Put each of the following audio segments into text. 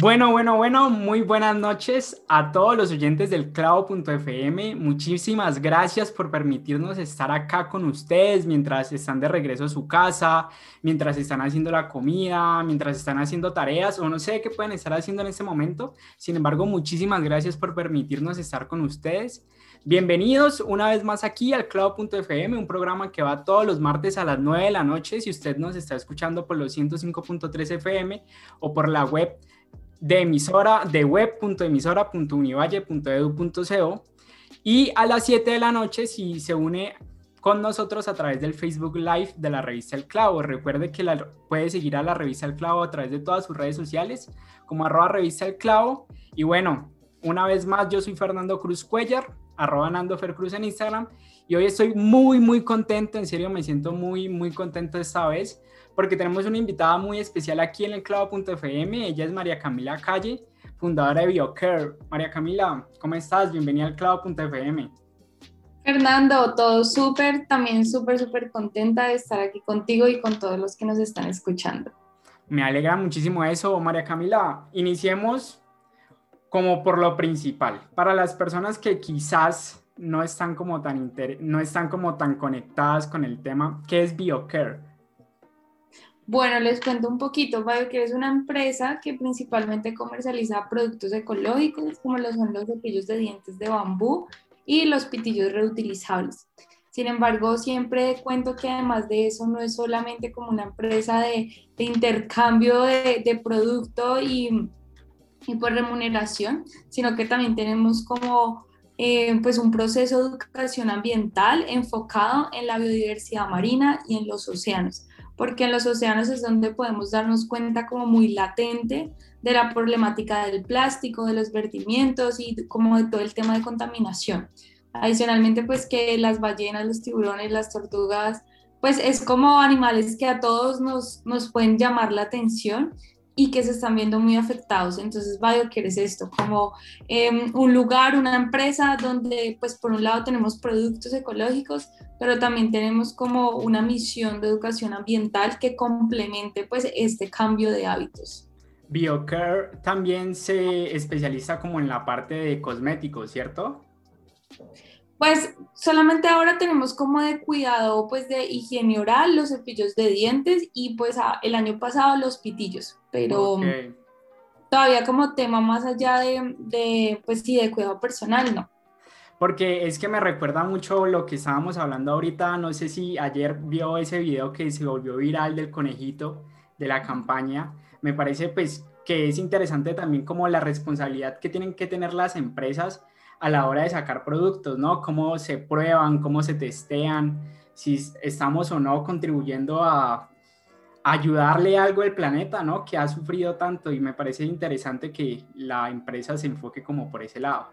Bueno, bueno, bueno, muy buenas noches a todos los oyentes del clavo.fm. Muchísimas gracias por permitirnos estar acá con ustedes mientras están de regreso a su casa, mientras están haciendo la comida, mientras están haciendo tareas o no sé qué pueden estar haciendo en este momento. Sin embargo, muchísimas gracias por permitirnos estar con ustedes. Bienvenidos una vez más aquí al clavo.fm, un programa que va todos los martes a las 9 de la noche. Si usted nos está escuchando por los 105.3 FM o por la web de emisora de web.emisora.univalle.edu.co y a las 7 de la noche si se une con nosotros a través del Facebook Live de la revista El Clavo. Recuerde que la, puede seguir a la revista El Clavo a través de todas sus redes sociales como arroba revista El Clavo. Y bueno, una vez más, yo soy Fernando Cruz Cuellar, arroba Nando Fer Cruz en Instagram. Y hoy estoy muy, muy contento, en serio me siento muy, muy contento esta vez porque tenemos una invitada muy especial aquí en el clavo.fm. Ella es María Camila Calle, fundadora de BioCare. María Camila, ¿cómo estás? Bienvenida al clavo.fm. Fernando, todo súper, también súper, súper contenta de estar aquí contigo y con todos los que nos están escuchando. Me alegra muchísimo eso, María Camila. Iniciemos como por lo principal. Para las personas que quizás no están como tan, no están como tan conectadas con el tema, ¿qué es BioCare? Bueno, les cuento un poquito. BioCare es una empresa que principalmente comercializa productos ecológicos, como los son los cepillos de dientes de bambú y los pitillos reutilizables. Sin embargo, siempre cuento que además de eso no es solamente como una empresa de, intercambio de, producto y, por remuneración, sino que también tenemos como eh, pues un proceso de educación ambiental enfocado en la biodiversidad marina y en los océanos porque en los océanos es donde podemos darnos cuenta como muy latente de la problemática del plástico, de los vertimientos y como de todo el tema de contaminación. Adicionalmente, pues que las ballenas, los tiburones, las tortugas, pues es como animales que a todos nos, nos pueden llamar la atención y que se están viendo muy afectados. Entonces, BioCare es esto, como em, un lugar, una empresa donde, pues, por un lado tenemos productos ecológicos, pero también tenemos como una misión de educación ambiental que complemente, pues, este cambio de hábitos. BioCare también se especializa como en la parte de cosméticos, ¿cierto? Pues solamente ahora tenemos como de cuidado pues de higiene oral, los cepillos de dientes y pues el año pasado los pitillos, pero todavía como tema más allá de, de pues sí, de cuidado personal, no. Porque es que me recuerda mucho lo que estábamos hablando ahorita, no sé si ayer vio ese video que se volvió viral del conejito de la campaña, me parece pues que es interesante también como la responsabilidad que tienen que tener las empresas a la hora de sacar productos, ¿no? Cómo se prueban, cómo se testean, si estamos o no contribuyendo a, ayudarle algo al planeta, ¿no? Que ha sufrido tanto y me parece interesante que la empresa se enfoque como por ese lado.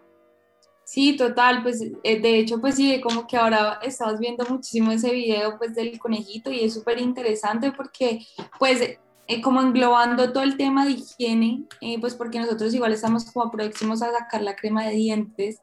Sí, total, pues eh, de hecho, pues sí, como que ahora estamos viendo muchísimo ese video pues del conejito y es súper interesante porque pues eh, como englobando todo el tema de higiene, eh, pues porque nosotros igual estamos como próximos a sacar la crema de dientes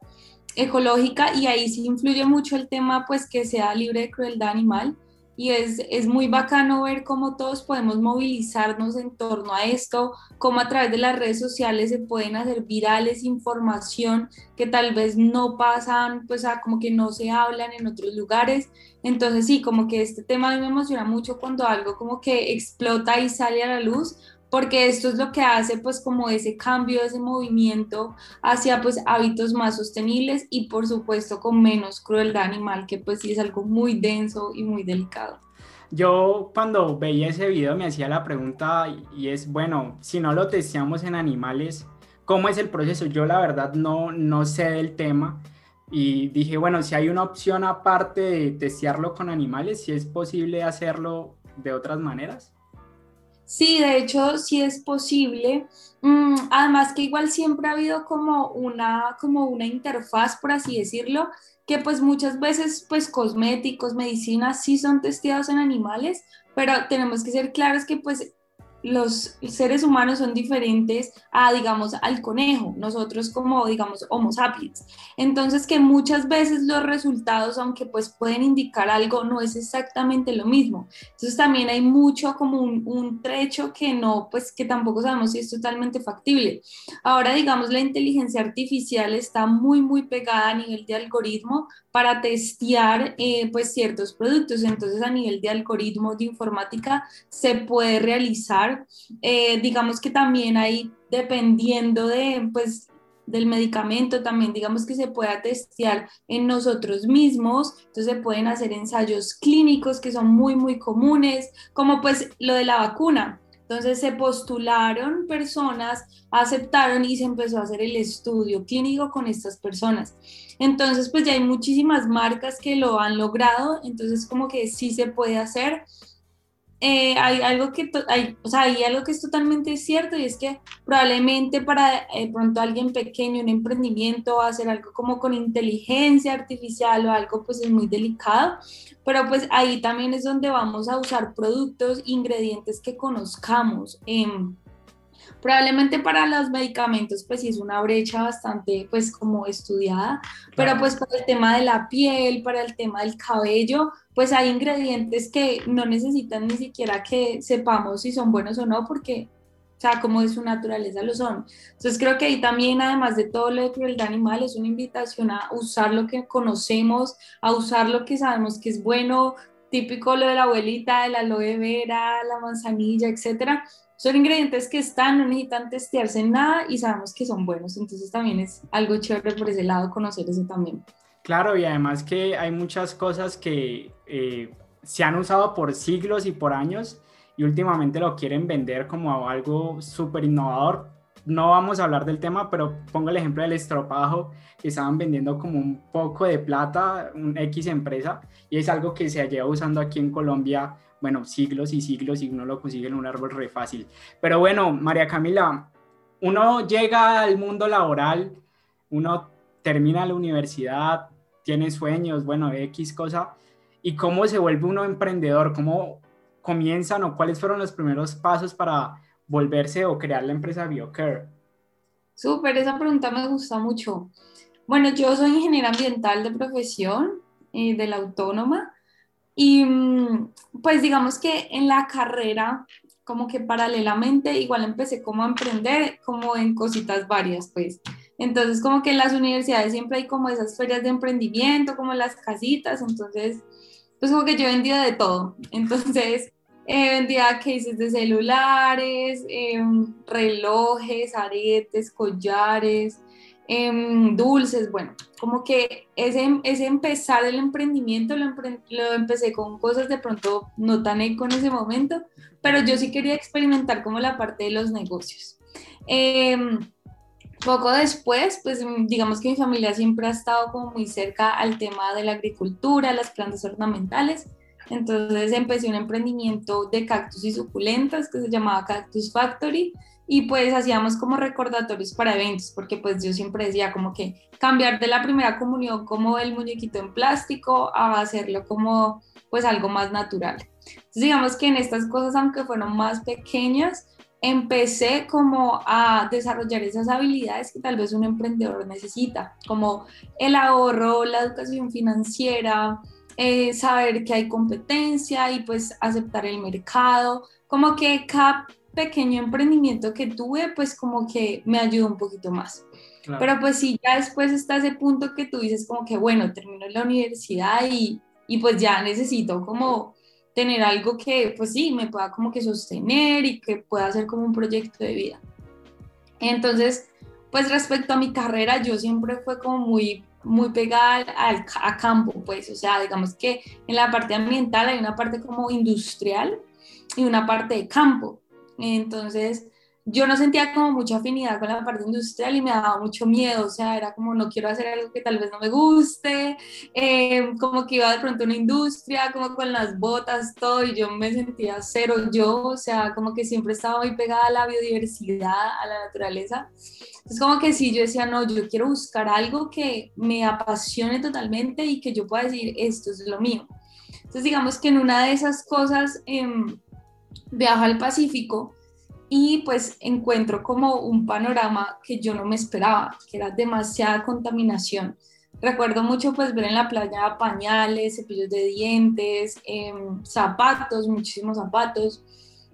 ecológica y ahí sí influye mucho el tema pues que sea libre de crueldad animal y es, es, muy bacano ver cómo todos podemos movilizarnos en torno a esto, cómo a través de las redes sociales se pueden hacer virales información que tal vez no pasan, pues a, como que no se hablan en otros lugares. Entonces sí, como que este tema a mí me emociona mucho cuando algo como que explota y sale a la luz, porque esto es lo que hace pues como ese cambio, ese movimiento hacia pues hábitos más sostenibles y por supuesto con menos crueldad animal, que pues sí es algo muy denso y muy delicado. Yo cuando veía ese video me hacía la pregunta y es, bueno, si no lo testeamos en animales, ¿cómo es el proceso? Yo la verdad no, no sé del tema y dije, bueno, si hay una opción aparte de testearlo con animales, si es posible hacerlo de otras maneras. Sí, de hecho, sí es posible. Mm, además que igual siempre ha habido como una, como una interfaz, por así decirlo, que pues muchas veces pues cosméticos, medicinas sí son testeados en animales, pero tenemos que ser claros que pues los seres humanos son diferentes a, digamos, al conejo, nosotros como, digamos, Homo sapiens. Entonces, que muchas veces los resultados, aunque pues pueden indicar algo, no es exactamente lo mismo. Entonces, también hay mucho como un, trecho que no, pues que tampoco sabemos si es totalmente factible. Ahora, digamos, la inteligencia artificial está muy, muy pegada a nivel de algoritmo para testear eh, pues ciertos productos. Entonces a nivel de algoritmos de informática se puede realizar. Eh, digamos que también hay, dependiendo de pues del medicamento también digamos que se pueda testear en nosotros mismos, entonces se pueden hacer ensayos clínicos que son muy muy comunes, como pues lo de la vacuna. Entonces se postularon personas, aceptaron y se empezó a hacer el estudio clínico con estas personas. Entonces, pues ya hay muchísimas marcas que lo han logrado, entonces como que sí se puede hacer. Eh, hay algo que hay, o sea, hay algo que es totalmente cierto y es que probablemente para eh, pronto alguien pequeño, un emprendimiento, hacer algo como con inteligencia artificial o algo pues es muy delicado, pero pues ahí también es donde vamos a usar productos, ingredientes que conozcamos. Eh, Probablemente para los medicamentos pues sí es una brecha bastante pues como estudiada, pero pues para el tema de la piel, para el tema del cabello, pues hay ingredientes que no necesitan ni siquiera que sepamos si son buenos o no, porque o sea, como de su naturaleza lo son. Entonces creo que ahí también, además de todo lo de crueldad animal, es una invitación a usar lo que conocemos, a usar lo que sabemos que es bueno, típico lo de la abuelita, de la aloe vera, la manzanilla, etcétera, son ingredientes que están, no necesitan testearse en nada y sabemos que son buenos. Entonces también es algo chévere por ese lado conocer eso también. Claro, y además que hay muchas cosas que eh, se han usado por siglos y por años y últimamente lo quieren vender como algo súper innovador. No vamos a hablar del tema, pero pongo el ejemplo del estropajo, que estaban vendiendo como un poco de plata, un X empresa, y es algo que se lleva usando aquí en Colombia bueno, siglos y siglos y uno lo consigue en un árbol re fácil. Pero bueno, María Camila, uno llega al mundo laboral, uno termina la universidad, tiene sueños, bueno, X cosa, y cómo se vuelve uno emprendedor, cómo comienzan o cuáles fueron los primeros pasos para volverse o crear la empresa BioCare. Súper, esa pregunta me gusta mucho. Bueno, yo soy ingeniera ambiental de profesión, eh, de la autónoma, y mm, pues digamos que en la carrera, como que paralelamente, igual empecé como a emprender, como en cositas varias, pues. Entonces, como que en las universidades siempre hay como esas ferias de emprendimiento, como las casitas, entonces, pues como que yo vendía de todo. Entonces, eh, vendía cases de celulares, em, relojes, aretes, collares, Em, dulces, bueno, como que ese, ese empezar el emprendimiento lo, lo, empecé con cosas de pronto no tan eco en ese momento, pero yo sí quería experimentar como la parte de los negocios. Em, poco después, pues digamos que mi familia siempre ha estado como muy cerca al tema de la agricultura, las plantas ornamentales. Entonces empecé un emprendimiento de cactus y suculentas que se llamaba Cactus Factory y pues hacíamos como recordatorios para eventos, porque pues yo siempre decía como que cambiar de la primera comunión como el muñequito en plástico a hacerlo como pues algo más natural. Entonces digamos que en estas cosas, aunque fueron más pequeñas, empecé como a desarrollar esas habilidades que tal vez un emprendedor necesita, como el ahorro, la educación financiera, eh, saber que hay competencia y pues aceptar el mercado, como que cada pequeño emprendimiento que tuve, pues como que me ayudó un poquito más. Pero pues sí, ya después está ese punto que tú dices como que, bueno, termino la universidad y, y pues ya necesito como tener algo que pues sí, me pueda como que sostener y que pueda ser como un proyecto de vida. Entonces, pues respecto a mi carrera, yo siempre fue como muy muy pegada al, a campo, pues, o sea, digamos que en la parte ambiental hay una parte como industrial y una parte de campo. Entonces, yo no sentía como mucha afinidad con la parte industrial y me daba mucho miedo, o sea, era como no quiero hacer algo que tal vez no me guste, eh, como que iba de pronto a una industria, como con las botas, todo, y yo me sentía cero yo, o sea, como que siempre estaba muy pegada a la biodiversidad, a la naturaleza. Entonces, como que sí, yo decía, no, yo quiero buscar algo que me apasione totalmente y que yo pueda decir, esto es lo mío. Entonces, digamos que en una de esas cosas, eh, viajo al Pacífico, y pues encuentro como un panorama que yo no me esperaba, que era demasiada contaminación. Recuerdo mucho pues ver en la playa pañales, cepillos de dientes, em, zapatos, muchísimos zapatos.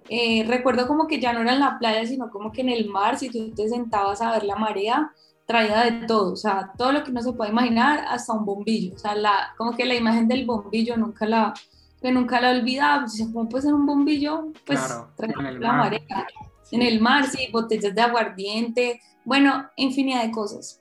Eh, recuerdo como que ya no era en la playa, sino como que en el mar, si tú te sentabas a ver la marea, traía de todo, o sea, todo lo que uno se puede imaginar, hasta un bombillo, o sea, la, como que la imagen del bombillo nunca la, que nunca la olvidaba, como puede ser un bombillo, pues traía la marea en el mar, sí, botellas de aguardiente, bueno, infinidad de cosas.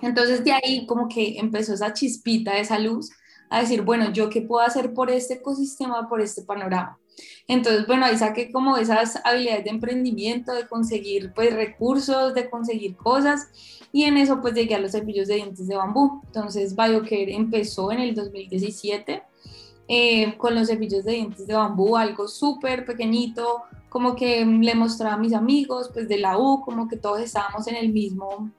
Entonces de ahí como que empezó esa chispita, esa luz, a decir, bueno, ¿yo qué puedo hacer por este ecosistema, por este panorama? Entonces, bueno, ahí saqué como esas habilidades de emprendimiento, de conseguir pues recursos, de conseguir cosas y en eso pues llegué a los cepillos de dientes de bambú. Entonces, BioCare empezó en el 2017 eh, con los cepillos de dientes de bambú, algo súper pequeñito, como que le mostraba a mis amigos, pues de la U, como que todos estábamos en el mismo,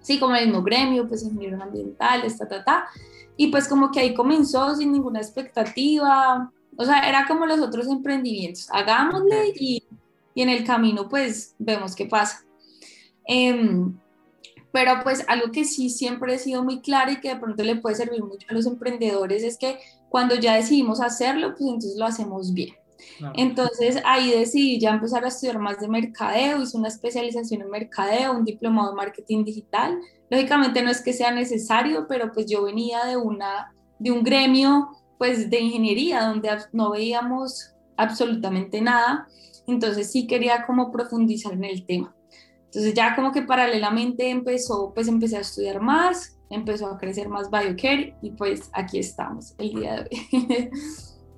sí, como en el mismo gremio, pues en ambiental, ta, ta, ta. Y pues como que ahí comenzó sin ninguna expectativa, o sea, era como los otros emprendimientos, hagámosle y, y en el camino pues vemos qué pasa. Em, pero pues algo que sí siempre he sido muy claro y que de pronto le puede servir mucho a los emprendedores es que cuando ya decidimos hacerlo, pues entonces lo hacemos bien. Entonces ahí decidí ya empezar a estudiar más de mercadeo, hice una especialización en mercadeo, un diplomado de marketing digital. Lógicamente no es que sea necesario, pero pues yo venía de, una, de un gremio pues de ingeniería donde no veíamos absolutamente nada, entonces sí quería como profundizar en el tema. Entonces ya como que paralelamente empezó, pues empecé a estudiar más, empezó a crecer más BioCare y pues aquí estamos el día de hoy.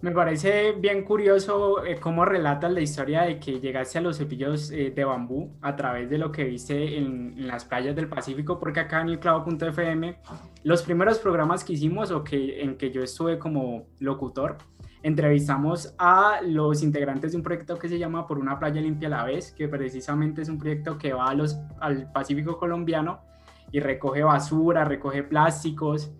Me parece bien curioso eh, cómo relatas la historia de que llegaste a los cepillos eh, de bambú a través de lo que viste en, las playas del Pacífico, porque acá en el clavo.fm, los primeros programas que hicimos o que, en que yo estuve como locutor, entrevistamos a los integrantes de un proyecto que se llama Por una playa limpia a la vez, que precisamente es un proyecto que va a los, al Pacífico colombiano y recoge basura, recoge plásticos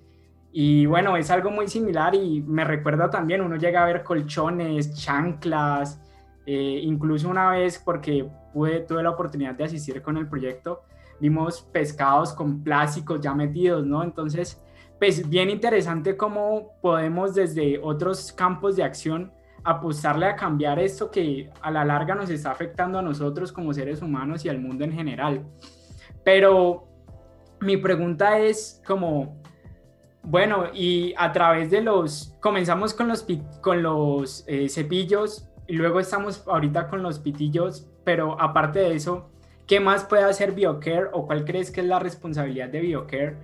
y bueno, es algo muy similar y me recuerda también, uno llega a ver colchones, chanclas, eh, incluso una vez porque pude, tuve la oportunidad de asistir con el proyecto, vimos pescados con plásticos ya metidos, ¿no? Entonces, pues bien interesante cómo podemos desde otros campos de acción apostarle a cambiar esto que a la larga nos está afectando a nosotros como seres humanos y al mundo en general. Pero mi pregunta es como, bueno, y a través de los, comenzamos con los, con los eh, cepillos y luego estamos ahorita con los pitillos, pero aparte de eso, ¿qué más puede hacer BioCare o cuál crees que es la responsabilidad de BioCare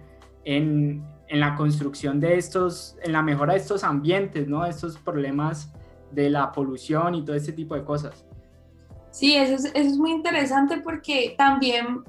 en, en la construcción de estos, en la mejora de estos ambientes, ¿no? Estos problemas de la polución y todo este tipo de cosas. Sí, eso es, eso es muy interesante porque también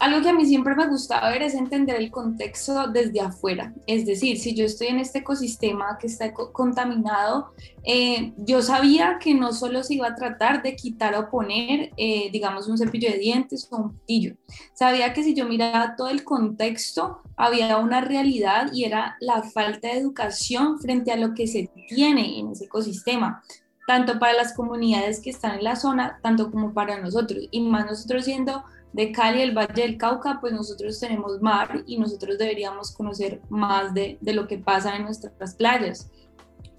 algo que a mí siempre me gusta ver es entender el contexto desde afuera. Es decir, si yo estoy en este ecosistema que está contaminado, eh, yo sabía que no solo se iba a tratar de quitar o poner, eh, digamos, un cepillo de dientes o un pillo. Sabía que si yo miraba todo el contexto, había una realidad y era la falta de educación frente a lo que se tiene en ese ecosistema tanto para las comunidades que están en la zona, tanto como para nosotros, y más nosotros siendo de Cali, el Valle del Cauca, pues nosotros tenemos mar y nosotros deberíamos conocer más de, de lo que pasa en nuestras playas,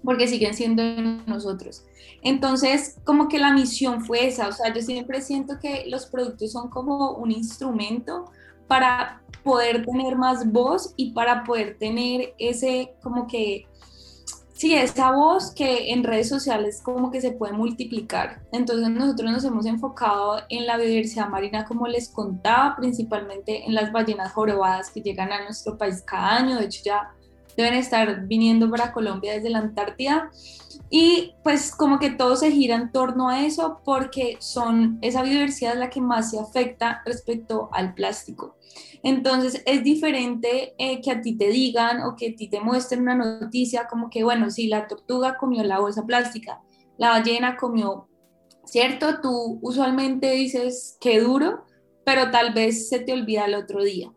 porque siguen siendo nosotros. Entonces, como que la misión fue esa, o sea, yo siempre siento que los productos son como un instrumento para poder tener más voz y para poder tener ese como que Sí, esa voz que en redes sociales como que se puede multiplicar. Entonces nosotros nos hemos enfocado en la biodiversidad marina, como les contaba, principalmente en las ballenas jorobadas que llegan a nuestro país cada año. De hecho ya deben estar viniendo para Colombia desde la Antártida. Y pues como que todo se gira en torno a eso porque son esa biodiversidad la que más se afecta respecto al plástico. Entonces es diferente eh, que a ti te digan o que a ti te muestren una noticia como que, bueno, si la tortuga comió la bolsa plástica, la ballena comió, ¿cierto? Tú usualmente dices que duro, pero tal vez se te olvida el otro día.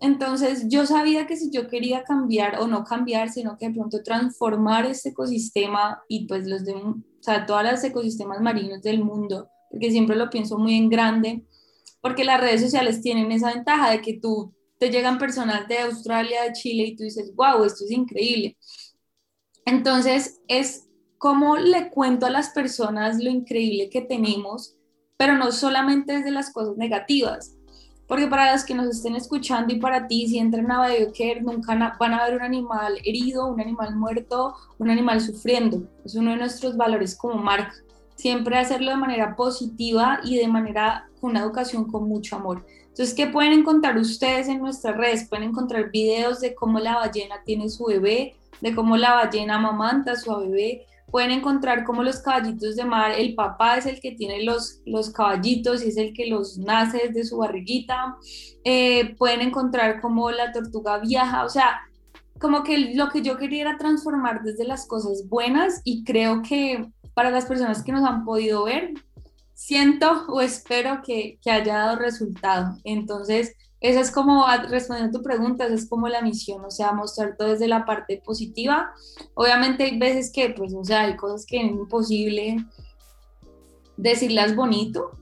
Entonces yo sabía que si yo quería cambiar o no cambiar, sino que de pronto transformar este ecosistema y pues los de, o sea, todos los ecosistemas marinos del mundo, porque siempre lo pienso muy en grande, porque las redes sociales tienen esa ventaja de que tú te llegan personas de Australia, de Chile y tú dices, wow, esto es increíble. Entonces es como le cuento a las personas lo increíble que tenemos, pero no solamente desde las cosas negativas, porque para los que nos estén escuchando y para ti, si entran a BioCare, nunca van a ver un animal herido, un animal muerto, un animal sufriendo. Es uno de nuestros valores como marca. Siempre hacerlo de manera positiva y de manera con una educación con mucho amor. Entonces, ¿qué pueden encontrar ustedes en nuestras redes? Pueden encontrar videos de cómo la ballena tiene su bebé, de cómo la ballena amamanta a su bebé, pueden encontrar como los caballitos de mar, el papá es el que tiene los, los caballitos y es el que los nace desde su barriguita, eh, pueden encontrar como la tortuga viaja, o sea, como que lo que yo quería era transformar desde las cosas buenas y creo que para las personas que nos han podido ver, siento o espero que, que haya dado resultado. Entonces, esa es como, respondiendo a tu pregunta, esa es como la misión, o sea, mostrar todo desde la parte positiva. Obviamente hay veces que, pues, o sea, hay cosas que es imposible decirlas bonito,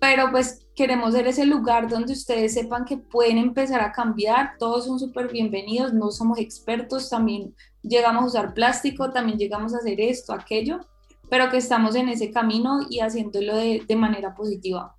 pero pues queremos ser ese lugar donde ustedes sepan que pueden empezar a cambiar, todos son súper bienvenidos, no somos expertos, también llegamos a usar plástico, también llegamos a hacer esto, aquello, pero que estamos en ese camino y haciéndolo de, de manera positiva.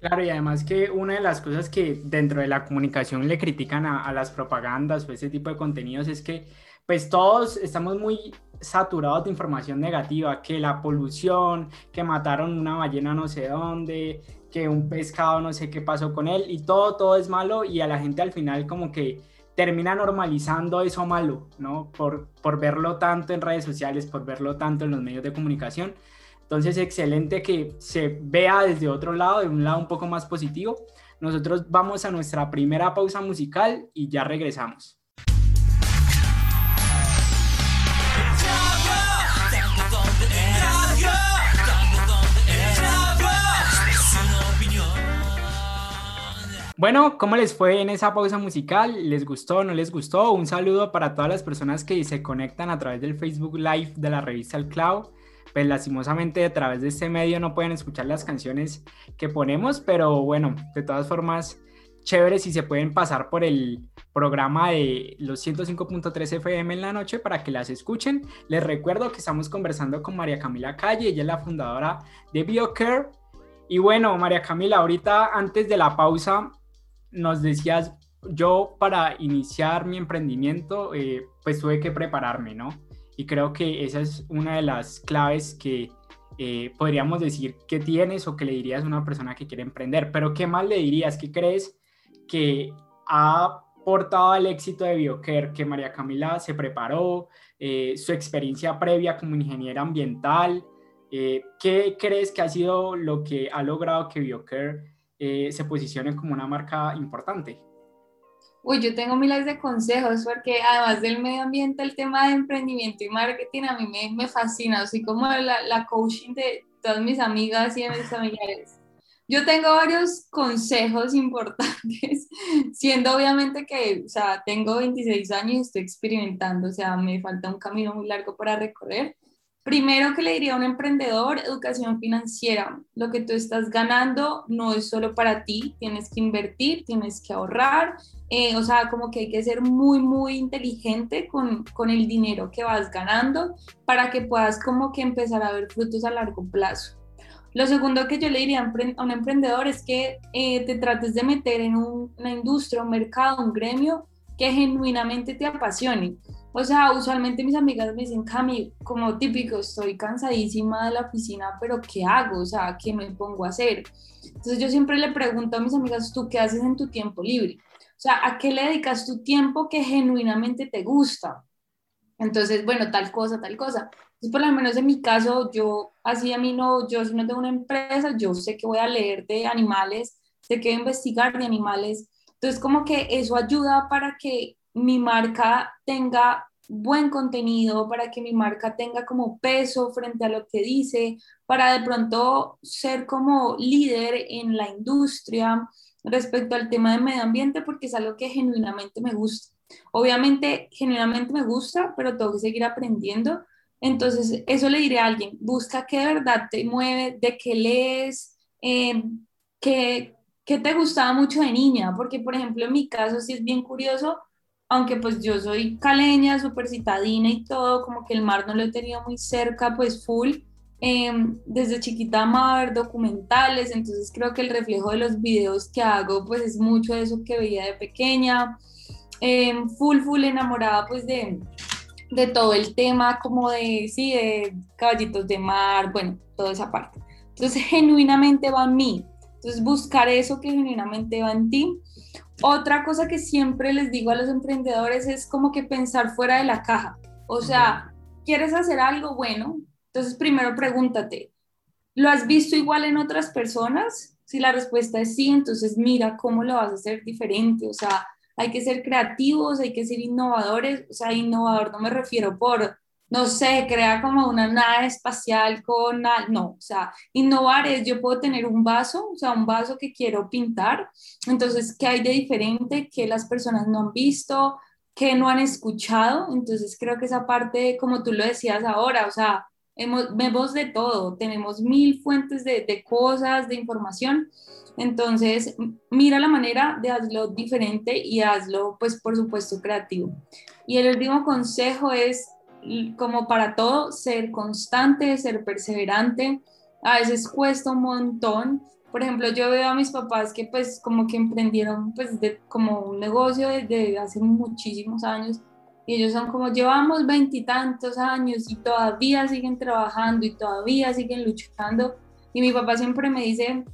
Claro, y además que una de las cosas que dentro de la comunicación le critican a, las propagandas o ese tipo de contenidos es que pues todos estamos muy saturados de información negativa, que la polución, que mataron una ballena no sé dónde, que un pescado no sé qué pasó con él y todo, todo es malo y a la gente al final como que termina normalizando eso malo, ¿no? Por, por verlo tanto en redes sociales, por verlo tanto en los medios de comunicación. Entonces, excelente que se vea desde otro lado, de un lado un poco más positivo. Nosotros vamos a nuestra primera pausa musical y ya regresamos. Bueno, ¿cómo les fue en esa pausa musical? ¿Les gustó? ¿No les gustó? Un saludo para todas las personas que se conectan a través del Facebook Live de la revista El Cloud pues lastimosamente a través de este medio no pueden escuchar las canciones que ponemos, pero bueno, de todas formas, chévere si se pueden pasar por el programa de los 105.3 FM en la noche para que las escuchen. Les recuerdo que estamos conversando con María Camila Calle, ella es la fundadora de BioCare. Y bueno, María Camila, ahorita antes de la pausa nos decías, yo para iniciar mi emprendimiento, eh, pues tuve que prepararme, ¿no? Y creo que esa es una de las claves que eh, podríamos decir que tienes o que le dirías a una persona que quiere emprender. Pero ¿qué más le dirías? ¿Qué crees que ha aportado al éxito de BioCare? Que María Camila se preparó, eh, su experiencia previa como ingeniera ambiental. Eh, ¿Qué crees que ha sido lo que ha logrado que BioCare se posicione como una marca importante? Uy, yo tengo miles de consejos porque además del medio ambiente, el tema de emprendimiento y marketing a mí me, me fascina. Soy como la, la, coaching de todas mis amigas y de mis familiares. Yo tengo varios consejos importantes, siendo obviamente que, o sea, tengo 26 años y estoy experimentando, o sea, me falta un camino muy largo para recorrer. Primero que le diría a un emprendedor, educación financiera. Lo que tú estás ganando no es solo para ti, tienes que invertir, tienes que ahorrar, eh, o sea, como que hay que ser muy, muy inteligente con, con, el dinero que vas ganando para que puedas como que empezar a ver frutos a largo plazo. Lo segundo que yo le diría a un emprendedor es que eh, te trates de meter en una industria, un mercado, un gremio que genuinamente te apasione. O sea, usualmente mis amigas me dicen, Cami, como típico, estoy cansadísima de la oficina, pero ¿qué hago? O sea, ¿qué me pongo a hacer? Entonces yo siempre le pregunto a mis amigas, ¿tú qué haces en tu tiempo libre? O sea, ¿a qué le dedicas tu tiempo que genuinamente te gusta? Entonces, bueno, tal cosa, tal cosa. Entonces, por lo menos en mi caso, yo así a mí no, yo si no tengo una empresa, yo sé que voy a leer de animales, sé que voy a investigar de animales. Entonces, como que eso ayuda para que mi marca tenga buen contenido, para que mi marca tenga como peso frente a lo que dice, para de pronto ser como líder en la industria respecto al tema de medio ambiente, porque es algo que genuinamente me gusta. Obviamente, genuinamente me gusta, pero tengo que seguir aprendiendo. Entonces, eso le diré a alguien, busca qué de verdad te mueve, de qué lees, eh, qué, qué te gustaba mucho de niña, porque por ejemplo en mi caso sí es bien curioso, aunque pues yo soy caleña, súper citadina y todo, como que el mar no lo he tenido muy cerca, pues full. Em, desde chiquita amaba ver documentales, entonces creo que el reflejo de los videos que hago pues es mucho de eso que veía de pequeña. Em, full, full enamorada pues de, de todo el tema como de, sí, de caballitos de mar, bueno, toda esa parte. Entonces genuinamente va en mí. Entonces buscar eso que genuinamente va en ti otra cosa que siempre les digo a los emprendedores es como que pensar fuera de la caja. O sea, ¿quieres hacer algo bueno? Entonces primero pregúntate, ¿lo has visto igual en otras personas? Si la respuesta es sí, entonces mira cómo lo vas a hacer diferente. O sea, hay que ser creativos, hay que ser innovadores. O sea, innovador no me refiero por no sé, crear como una nave espacial con, no, o sea, innovar es, yo puedo tener un vaso, o sea, un vaso que quiero pintar, entonces, ¿qué hay de diferente que las personas no han visto, que no han escuchado? Entonces, creo que esa parte, como tú lo decías ahora, o sea, hemos, vemos de todo, tenemos mil fuentes de, de cosas, de información, entonces, mira la manera de hacerlo diferente y hazlo, pues, por supuesto, creativo. Y el último consejo es como para todo, ser constante, ser perseverante. A veces cuesta un montón. Por ejemplo, yo veo a mis papás que pues como que emprendieron pues de, como un negocio desde hace muchísimos años y ellos son como llevamos veintitantos años y todavía siguen trabajando y todavía siguen luchando. Y mi papá siempre me dice,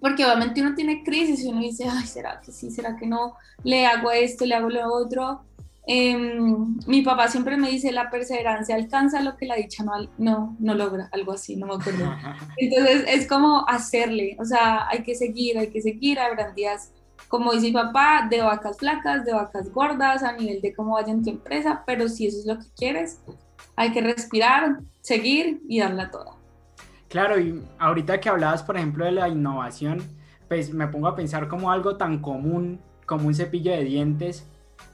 porque obviamente uno tiene crisis y uno dice, ay, ¿será que sí? ¿Será que no? Le hago esto, le hago lo otro Em, mi papá siempre me dice, la perseverancia alcanza lo que la dicha no, no, no logra, algo así, no me acuerdo. Entonces es como hacerle, o sea, hay que seguir, hay que seguir, habrán días, como dice mi papá, de vacas flacas, de vacas gordas, a nivel de cómo vaya en tu empresa, pero si eso es lo que quieres, hay que respirar, seguir y darla toda. Claro, y ahorita que hablabas, por ejemplo, de la innovación, pues me pongo a pensar como algo tan común como un cepillo de dientes,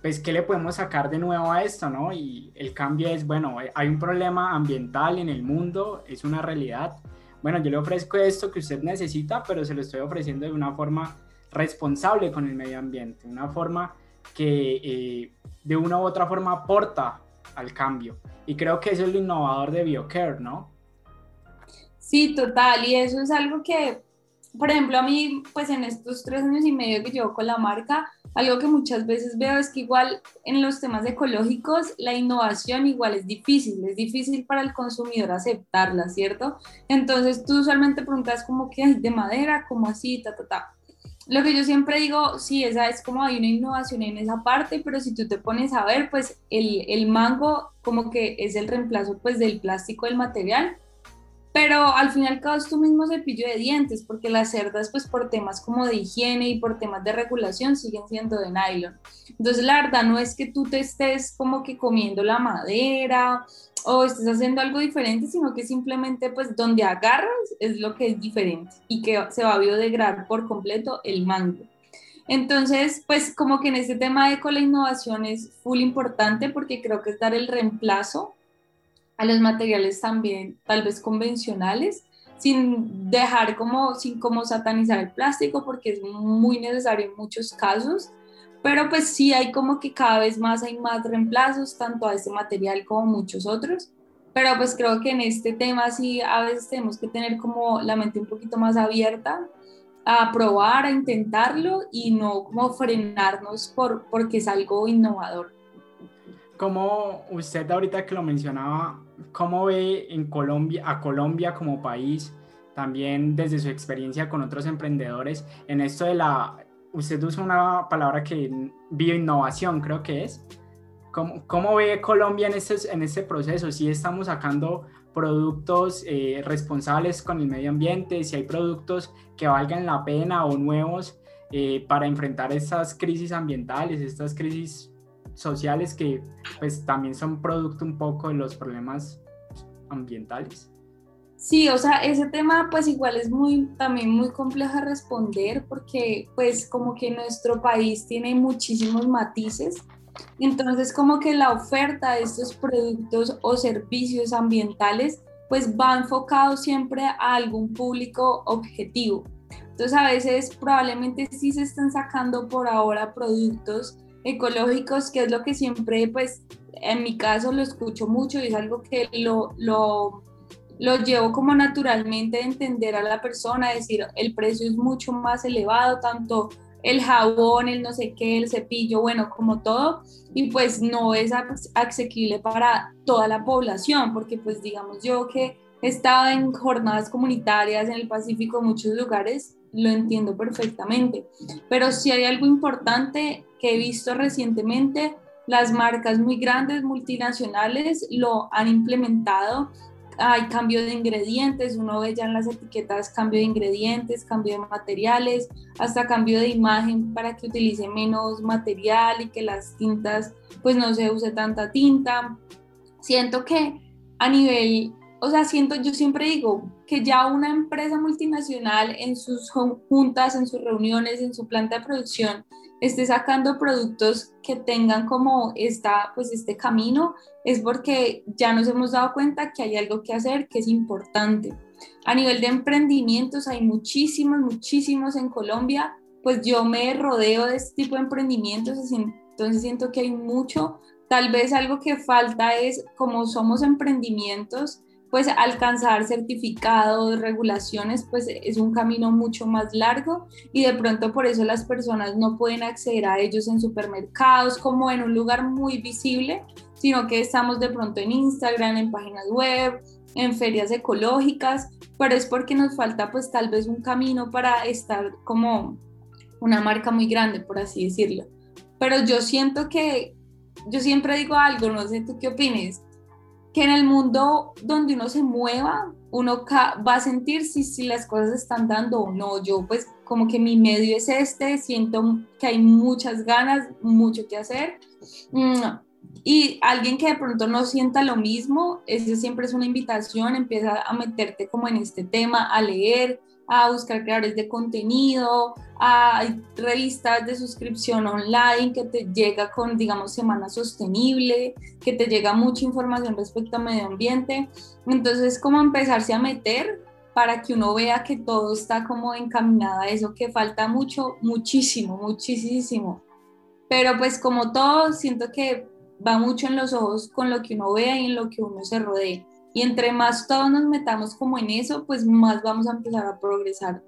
pues, ¿qué le podemos sacar de nuevo a esto, no? Y el cambio es, bueno, hay un problema ambiental en el mundo, es una realidad. Bueno, yo le ofrezco esto que usted necesita, pero se lo estoy ofreciendo de una forma responsable con el medio ambiente, una forma que eh, de una u otra forma aporta al cambio. Y creo que eso es lo innovador de BioCare, ¿no? Sí, total. Y eso es algo que, por ejemplo, a mí, pues en estos tres años y medio que llevo con la marca, algo que muchas veces veo es que igual en los temas ecológicos la innovación igual es difícil, es difícil para el consumidor aceptarla, ¿cierto? Entonces tú usualmente preguntas como que de madera, como así, ta, ta, ta. Lo que yo siempre digo, sí, esa es como hay una innovación en esa parte, pero si tú te pones a ver, pues el, el mango como que es el reemplazo pues del plástico del material, pero al final y es tu mismo cepillo de dientes, porque las cerdas, pues por temas como de higiene y por temas de regulación, siguen siendo de nylon. Entonces, la verdad no es que tú te estés como que comiendo la madera o estés haciendo algo diferente, sino que simplemente, pues donde agarras es lo que es diferente y que se va a biodegradar por completo el mango. Entonces, pues como que en este tema de con la innovación es full importante porque creo que es dar el reemplazo a los materiales también tal vez convencionales, sin dejar como, sin como satanizar el plástico, porque es muy necesario en muchos casos, pero pues sí hay como que cada vez más hay más reemplazos, tanto a este material como muchos otros, pero pues creo que en este tema sí a veces tenemos que tener como la mente un poquito más abierta a probar, a intentarlo y no como frenarnos por, porque es algo innovador. Como usted ahorita que lo mencionaba, ¿cómo ve en Colombia, a Colombia como país, también desde su experiencia con otros emprendedores, en esto de la usted usa una palabra que bioinnovación creo que es. ¿Cómo, cómo ve Colombia en este, en este proceso? Si estamos sacando productos eh, responsables con el medio ambiente, si hay productos que valgan la pena o nuevos eh, para enfrentar estas crisis ambientales, estas crisis sociales que pues también son producto un poco de los problemas ambientales. Sí, o sea, ese tema pues igual es muy, también muy complejo de responder porque pues como que nuestro país tiene muchísimos matices entonces, como que la oferta de estos productos o servicios ambientales, pues va enfocado siempre a algún público objetivo. Entonces, a veces probablemente sí se están sacando por ahora productos ecológicos, que es lo que siempre, pues, en mi caso lo escucho mucho y es algo que lo, lo, lo llevo como naturalmente a entender a la persona, decir, el precio es mucho más elevado, tanto el jabón, el no sé qué, el cepillo, bueno, como todo, y pues no es asequible para toda la población, porque pues digamos yo que he estado en jornadas comunitarias en el Pacífico muchos lugares, lo entiendo perfectamente, pero si hay algo importante que he visto recientemente, las marcas muy grandes multinacionales lo han implementado hay cambio de ingredientes, uno ve ya en las etiquetas cambio de ingredientes, cambio de materiales, hasta cambio de imagen para que utilice menos material y que las tintas, pues no se use tanta tinta. Siento que a nivel, o sea, siento, yo siempre digo que ya una empresa multinacional en sus juntas, en sus reuniones, en su planta de producción, esté sacando productos que tengan como esta, pues este camino, es porque ya nos hemos dado cuenta que hay algo que hacer que es importante. A nivel de emprendimientos hay muchísimos, muchísimos en Colombia, pues yo me rodeo de este tipo de emprendimientos, entonces siento que hay mucho. Tal vez algo que falta es, como somos emprendimientos, pues alcanzar certificados, regulaciones, pues es un camino mucho más largo y de pronto por eso las personas no pueden acceder a ellos en supermercados como en un lugar muy visible, sino que estamos de pronto en Instagram, en páginas web, en ferias ecológicas, pero es porque nos falta pues tal vez un camino para estar como una marca muy grande, por así decirlo. Pero yo siento que, yo siempre digo algo, no sé tú qué opines, que en el mundo donde uno se mueva, uno va a sentir si, si las cosas están dando o no. Yo pues como que mi medio es este, siento que hay muchas ganas, mucho que hacer. Mm, y alguien que de pronto no sienta lo mismo, ese siempre es una invitación, empieza a meterte como en este tema, a leer, a buscar creadores de contenido, hay revistas de suscripción online que te llega con, digamos, Semana Sostenible, que te llega mucha información respecto a medio ambiente. Entonces, como empezarse a meter para que uno vea que todo está como encaminado a eso, que falta mucho, muchísimo, muchísimo. Pero pues como todo, siento que va mucho en los ojos con lo que uno vea y en lo que uno se rodea. Y entre más todos nos metamos como en eso, pues más vamos a empezar a progresar.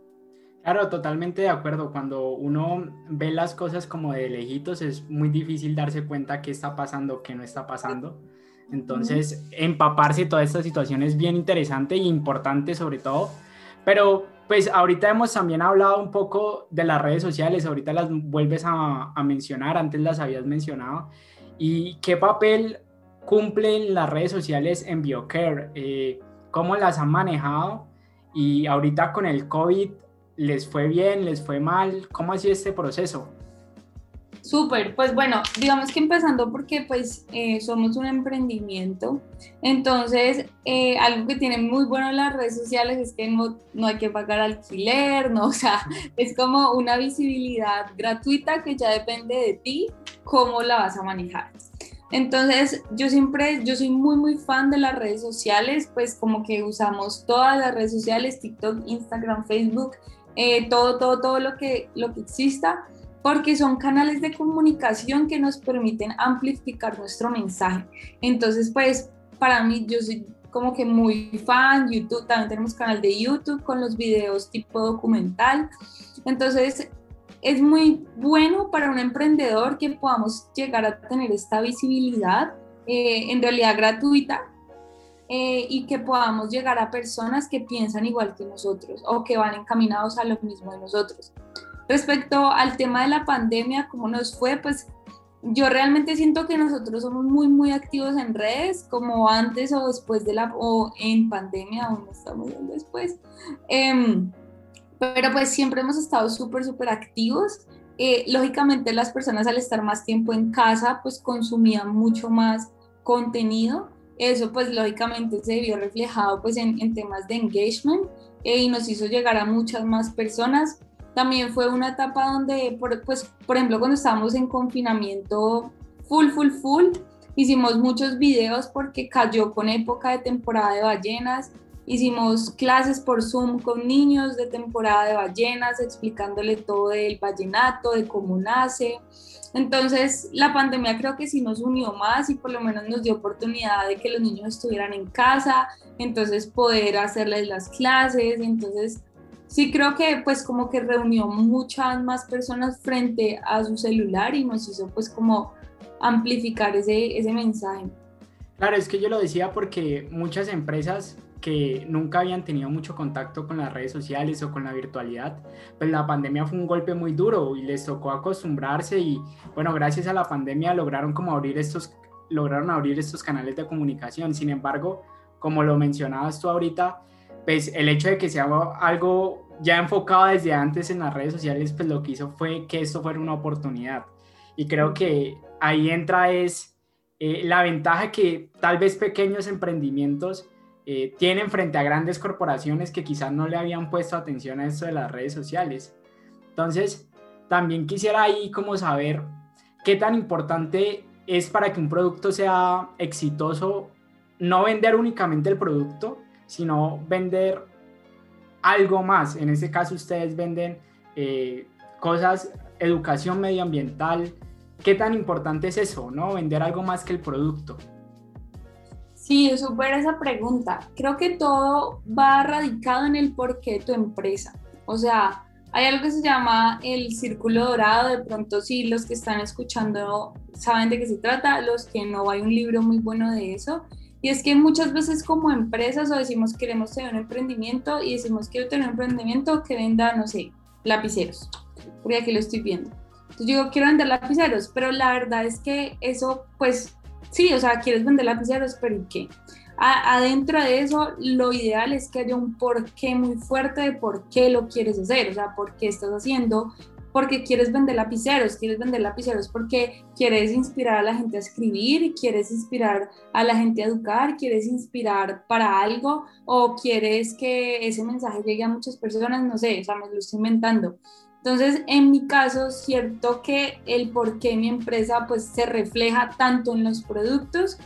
Claro, totalmente de acuerdo. Cuando uno ve las cosas como de lejitos es muy difícil darse cuenta qué está pasando, qué no está pasando. Entonces, empaparse toda esta situación es bien interesante e importante sobre todo. Pero pues ahorita hemos también hablado un poco de las redes sociales, ahorita las vuelves a, a mencionar, antes las habías mencionado. ¿Y qué papel cumplen las redes sociales en BioCare? Eh, ¿Cómo las han manejado? Y ahorita con el COVID, ¿les fue bien? ¿Les fue mal? ¿Cómo ha sido este proceso? Súper, pues bueno, digamos que empezando porque pues eh, somos un emprendimiento, entonces eh, algo que tiene muy bueno las redes sociales es que no, no hay que pagar alquiler, no, o sea, es como una visibilidad gratuita que ya depende de ti cómo la vas a manejar. Entonces, yo siempre, yo soy muy, muy fan de las redes sociales, pues como que usamos todas las redes sociales, TikTok, Instagram, Facebook, eh, todo, todo, todo lo que, lo que exista, porque son canales de comunicación que nos permiten amplificar nuestro mensaje. Entonces, pues, para mí, yo soy como que muy fan, YouTube, también tenemos canal de YouTube con los videos tipo documental. Entonces, es muy bueno para un emprendedor que podamos llegar a tener esta visibilidad eh, en realidad gratuita eh, y que podamos llegar a personas que piensan igual que nosotros o que van encaminados a lo mismo de nosotros. Respecto al tema de la pandemia, cómo nos fue, pues yo realmente siento que nosotros somos muy, muy activos en redes, como antes o después de la, o en pandemia, aún no estamos después. Em, pero pues siempre hemos estado súper, súper activos. Eh, lógicamente las personas al estar más tiempo en casa, pues consumían mucho más contenido. Eso pues lógicamente se vio reflejado pues en, en temas de engagement eh, y nos hizo llegar a muchas más personas también fue una etapa donde, por, pues, por ejemplo, cuando estábamos en confinamiento full, full, full, hicimos muchos videos porque cayó con época de temporada de ballenas. Hicimos clases por Zoom con niños de temporada de ballenas, explicándole todo del vallenato, de cómo nace. Entonces, la pandemia creo que sí nos unió más y por lo menos nos dio oportunidad de que los niños estuvieran en casa, entonces poder hacerles las clases. Entonces, sí creo que pues como que reunió muchas más personas frente a su celular y nos hizo pues como amplificar ese, ese mensaje. Claro, es que yo lo decía porque muchas empresas que nunca habían tenido mucho contacto con las redes sociales o con la virtualidad, pues la pandemia fue un golpe muy duro y les tocó acostumbrarse y bueno, gracias a la pandemia lograron como abrir estos, lograron abrir estos canales de comunicación. Sin embargo, como lo mencionabas tú ahorita, pues el hecho de que sea algo ya enfocado desde antes en las redes sociales, pues lo que hizo fue que esto fuera una oportunidad. Y creo que ahí entra es eh, la ventaja que tal vez pequeños emprendimientos eh, tienen frente a grandes corporaciones que quizás no le habían puesto atención a esto de las redes sociales. Entonces, también quisiera ahí como saber qué tan importante es para que un producto sea exitoso no vender únicamente el producto, sino vender algo más. En este caso ustedes venden eh, cosas, educación medioambiental. ¿Qué tan importante es eso, no? Vender algo más que el producto. Sí, súper esa pregunta. Creo que todo va radicado en el porqué de tu empresa. O sea, hay algo que se llama el círculo dorado. De pronto, sí, los que están escuchando saben de qué se trata. Los que no, hay un libro muy bueno de eso. Y es que muchas veces como empresas o decimos queremos tener un emprendimiento y decimos quiero tener un emprendimiento que venda, no sé, lapiceros, porque aquí lo estoy viendo. Digo, quiero vender lapiceros, pero la verdad es que eso, pues sí, o sea, quieres vender lapiceros, pero ¿y qué? adentro de eso, lo ideal es que haya un porqué muy fuerte de por qué lo quieres hacer, o sea, por qué estás haciendo porque quieres vender lapiceros, quieres vender lapiceros porque quieres inspirar a la gente a escribir, quieres inspirar a la gente a educar, quieres inspirar para algo o quieres que ese mensaje llegue a muchas personas, no sé, o sea, me lo estoy inventando. Entonces, en mi caso, cierto que el por qué mi empresa pues se refleja tanto en los productos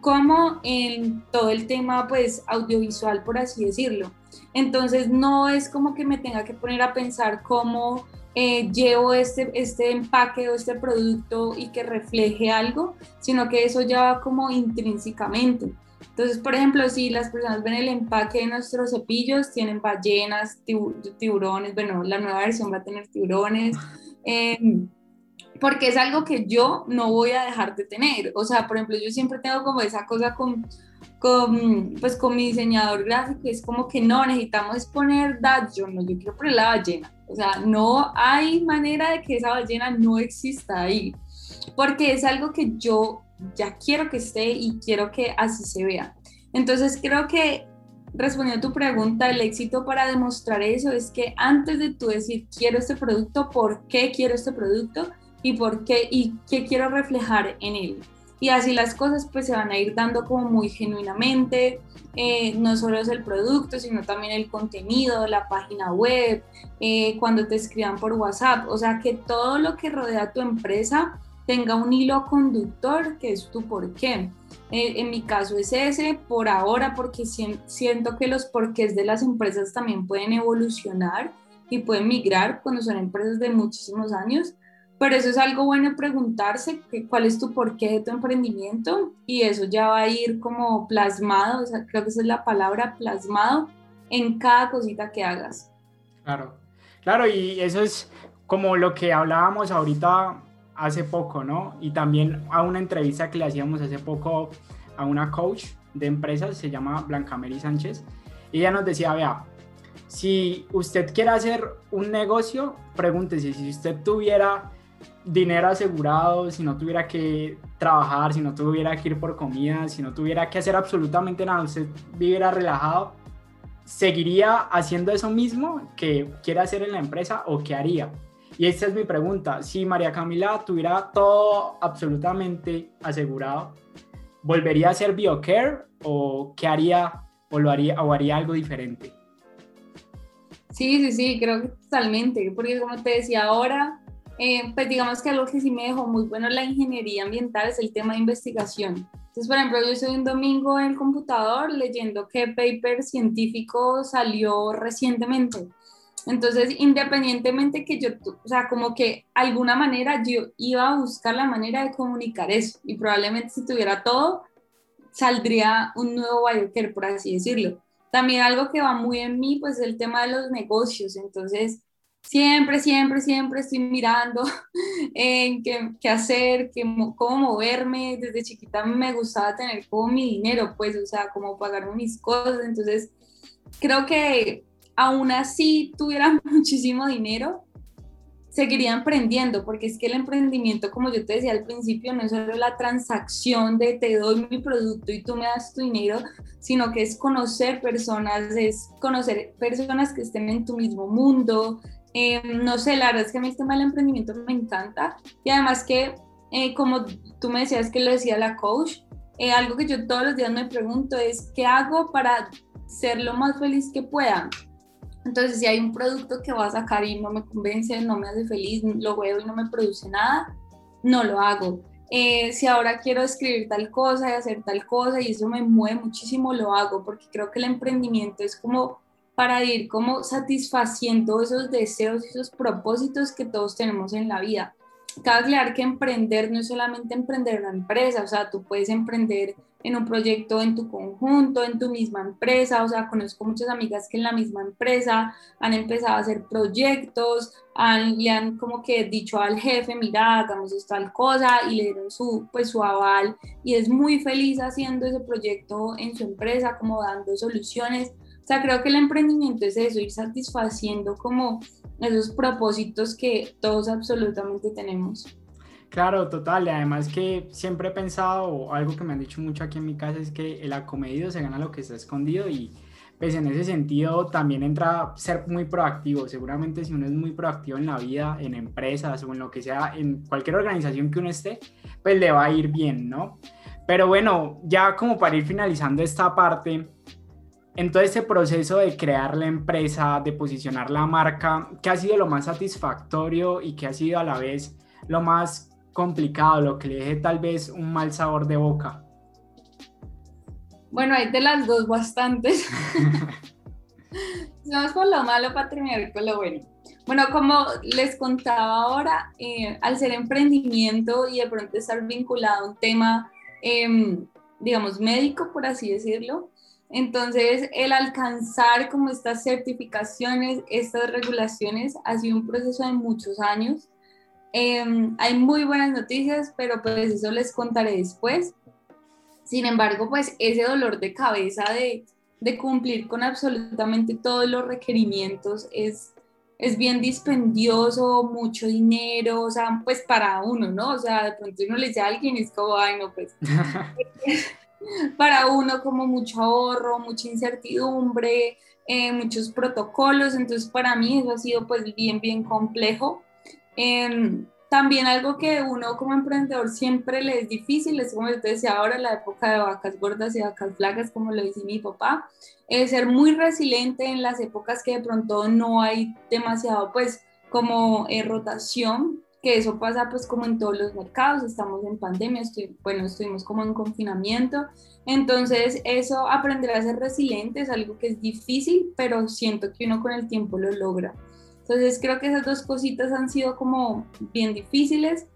como en todo el tema pues audiovisual, por así decirlo. Entonces, no es como que me tenga que poner a pensar cómo eh, llevo este, este empaque o este producto y que refleje algo, sino que eso ya va como intrínsecamente. Entonces, por ejemplo, si las personas ven el empaque de nuestros cepillos, tienen ballenas, tiburones, bueno, la nueva versión va a tener tiburones, em, porque es algo que yo no voy a dejar de tener. O sea, por ejemplo, yo siempre tengo como esa cosa con, pues, con mi diseñador gráfico, es como que no, necesitamos poner that, no, yo quiero poner la ballena o sea, no hay manera de que esa ballena no exista ahí, porque es algo que yo ya quiero que esté y quiero que así se vea. Entonces creo que respondiendo a tu pregunta, el éxito para demostrar eso es que antes de tú decir quiero este producto, ¿por qué quiero este producto? Y por qué y qué quiero reflejar en él y así las cosas pues se van a ir dando como muy genuinamente, eh, no solo es el producto, sino también el contenido, la página web, eh, cuando te escriban por WhatsApp, o sea que todo lo que rodea tu empresa tenga un hilo conductor que es tu por qué. Eh, en mi caso es ese, por ahora, porque siento que los porqués de las empresas también pueden evolucionar y pueden migrar cuando son empresas de muchísimos años, pero eso es algo bueno preguntarse cuál es tu porqué de tu emprendimiento y eso ya va a ir como plasmado, creo que esa es la palabra, plasmado en cada cosita que hagas. Claro, claro, y eso es como lo que hablábamos ahorita hace poco, ¿no? Y también a una entrevista que le hacíamos hace poco a una coach de empresas, se llama Blanca Mary Sánchez, y ella nos decía, vea, si usted quiere hacer un negocio, pregúntese si usted tuviera dinero asegurado, si no tuviera que trabajar, si no tuviera que ir por comida, si no tuviera que hacer absolutamente nada, usted viviera relajado, ¿seguiría haciendo eso mismo que quiere hacer en la empresa o qué haría? Y esta es mi pregunta, si María Camila tuviera todo absolutamente asegurado, ¿volvería a ser BioCare o qué haría o lo haría o haría algo diferente? Sí, sí, sí, creo que totalmente, porque como te decía ahora, eh, pues digamos que algo que sí me dejó muy bueno la ingeniería ambiental es el tema de investigación. Entonces, por ejemplo, yo estoy un domingo en el computador leyendo qué paper científico salió recientemente. Entonces, independientemente que yo, o sea, como que alguna manera yo iba a buscar la manera de comunicar eso y probablemente si tuviera todo, saldría un nuevo biocare, por así decirlo. También algo que va muy en mí, pues el tema de los negocios. Entonces, siempre, siempre, siempre estoy mirando en qué, qué hacer, qué, cómo moverme. Desde chiquita me gustaba tener como mi dinero, pues, o sea, como pagarme mis cosas. Entonces, creo que aún así tuviera muchísimo dinero, seguiría emprendiendo, porque es que el emprendimiento, como yo te decía al principio, no es solo la transacción de te doy mi producto y tú me das tu dinero, sino que es conocer personas, es conocer personas que estén en tu mismo mundo, Em, no sé, la verdad es que a mí el tema del emprendimiento me encanta y además que, eh, como tú me decías que lo decía la coach, eh, algo que yo todos los días me pregunto es, ¿qué hago para ser lo más feliz que pueda? Entonces, si hay un producto que va a sacar y no me convence, no me hace feliz, lo veo y no me produce nada, no lo hago. Eh, si ahora quiero escribir tal cosa y hacer tal cosa y eso me mueve muchísimo, lo hago porque creo que el emprendimiento es como para ir como satisfaciendo esos deseos, esos propósitos que todos tenemos en la vida. Cabe aclarar que emprender no es solamente emprender una empresa, o sea, tú puedes emprender en un proyecto en tu conjunto, en tu misma empresa, o sea, conozco muchas amigas que en la misma empresa han empezado a hacer proyectos, han, le han como que dicho al jefe, mira, hagamos esta tal cosa y le dieron su, pues, su aval y es muy feliz haciendo ese proyecto en su empresa, como dando soluciones o sea, creo que el emprendimiento es eso, ir satisfaciendo como esos propósitos que todos absolutamente tenemos. Claro, total. Y además que siempre he pensado, o algo que me han dicho mucho aquí en mi casa, es que el acomedido se gana lo que está escondido y pues en ese sentido también entra ser muy proactivo. Seguramente si uno es muy proactivo en la vida, en empresas o en lo que sea, en cualquier organización que uno esté, pues le va a ir bien, ¿no? Pero bueno, ya como para ir finalizando esta parte, en todo este proceso de crear la empresa, de posicionar la marca, ¿qué ha sido lo más satisfactorio y qué ha sido a la vez lo más complicado, lo que le deje tal vez un mal sabor de boca? Bueno, hay de las dos bastantes. Vamos por lo malo para terminar con lo bueno. Bueno, como les contaba ahora, eh, al ser emprendimiento y de pronto estar vinculado a un tema, em, digamos, médico, por así decirlo, entonces, el alcanzar como estas certificaciones, estas regulaciones, ha sido un proceso de muchos años. Em, hay muy buenas noticias, pero pues eso les contaré después. Sin embargo, pues ese dolor de cabeza de, de cumplir con absolutamente todos los requerimientos es, es bien dispendioso, mucho dinero, o sea, pues para uno, ¿no? O sea, de pronto uno le dice a alguien y es como, ay, no, pues para uno como mucho ahorro, mucha incertidumbre, eh, muchos protocolos, entonces para mí eso ha sido pues bien, bien complejo. Em, también algo que uno como emprendedor siempre le es difícil, es como yo te decía ahora, la época de vacas gordas y vacas flacas, como lo dice mi papá, es ser muy resiliente en las épocas que de pronto no hay demasiado pues como eh, rotación que eso pasa pues como en todos los mercados, estamos en pandemia, estoy, bueno, estuvimos como en confinamiento, entonces eso, aprender a ser resiliente es algo que es difícil, pero siento que uno con el tiempo lo logra. Entonces creo que esas dos cositas han sido como bien difíciles.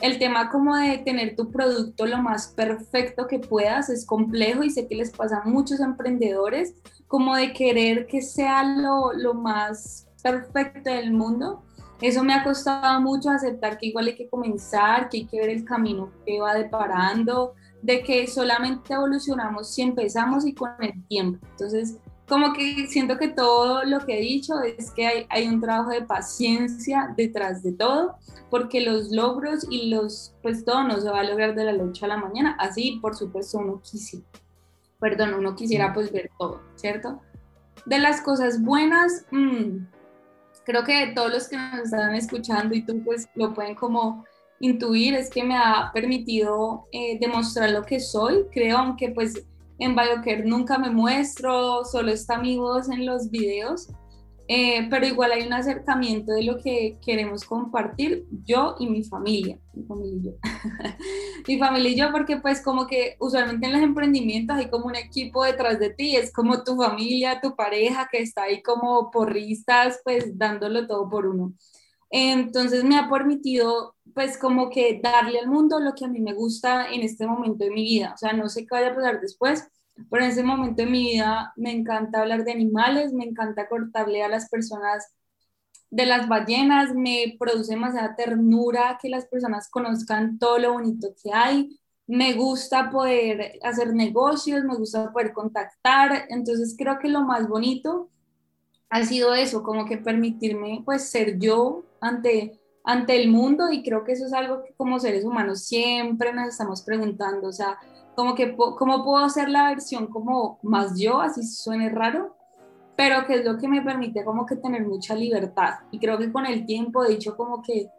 El tema como de tener tu producto lo más perfecto que puedas es complejo y sé que les pasa a muchos emprendedores como de querer que sea lo, lo más perfecto del mundo eso me ha costado mucho aceptar que igual hay que comenzar, que hay que ver el camino que va deparando, de que solamente evolucionamos si empezamos y con el tiempo. Entonces, como que siento que todo lo que he dicho es que hay, hay, un trabajo de paciencia detrás de todo, porque los logros y los, pues todo no se va a lograr de la noche a la mañana, así por supuesto uno quisiera, perdón, uno quisiera pues ver todo, ¿cierto? De las cosas buenas, mmm, creo que todos los que nos están escuchando y tú pues lo pueden como intuir, es que me ha permitido eh, demostrar lo que soy, creo, aunque pues en BioCare nunca me muestro, solo está mi voz en los videos, eh, pero igual hay un acercamiento de lo que queremos compartir yo y mi familia, mi familia y yo. mi familia y yo, porque pues como que usualmente en los emprendimientos hay como un equipo detrás de ti, es como tu familia, tu pareja que está ahí como porristas, pues dándolo todo por uno. Entonces me ha permitido pues como que darle al mundo lo que a mí me gusta en este momento de mi vida. O sea, no sé qué vaya a pasar después, pero en ese momento de mi vida me encanta hablar de animales, me encanta cortarle a las personas de las ballenas, me produce demasiada ternura que las personas conozcan todo lo bonito que hay. Me gusta poder hacer negocios, me gusta poder contactar. Entonces creo que lo más bonito ha sido eso, como que permitirme pues ser yo ante ante el mundo y creo que eso es algo que como seres humanos siempre nos estamos preguntando, o sea, como que cómo puedo ser la versión como más yo, así suene raro, pero que es lo que me permite como que tener mucha libertad y creo que con el tiempo he dicho como que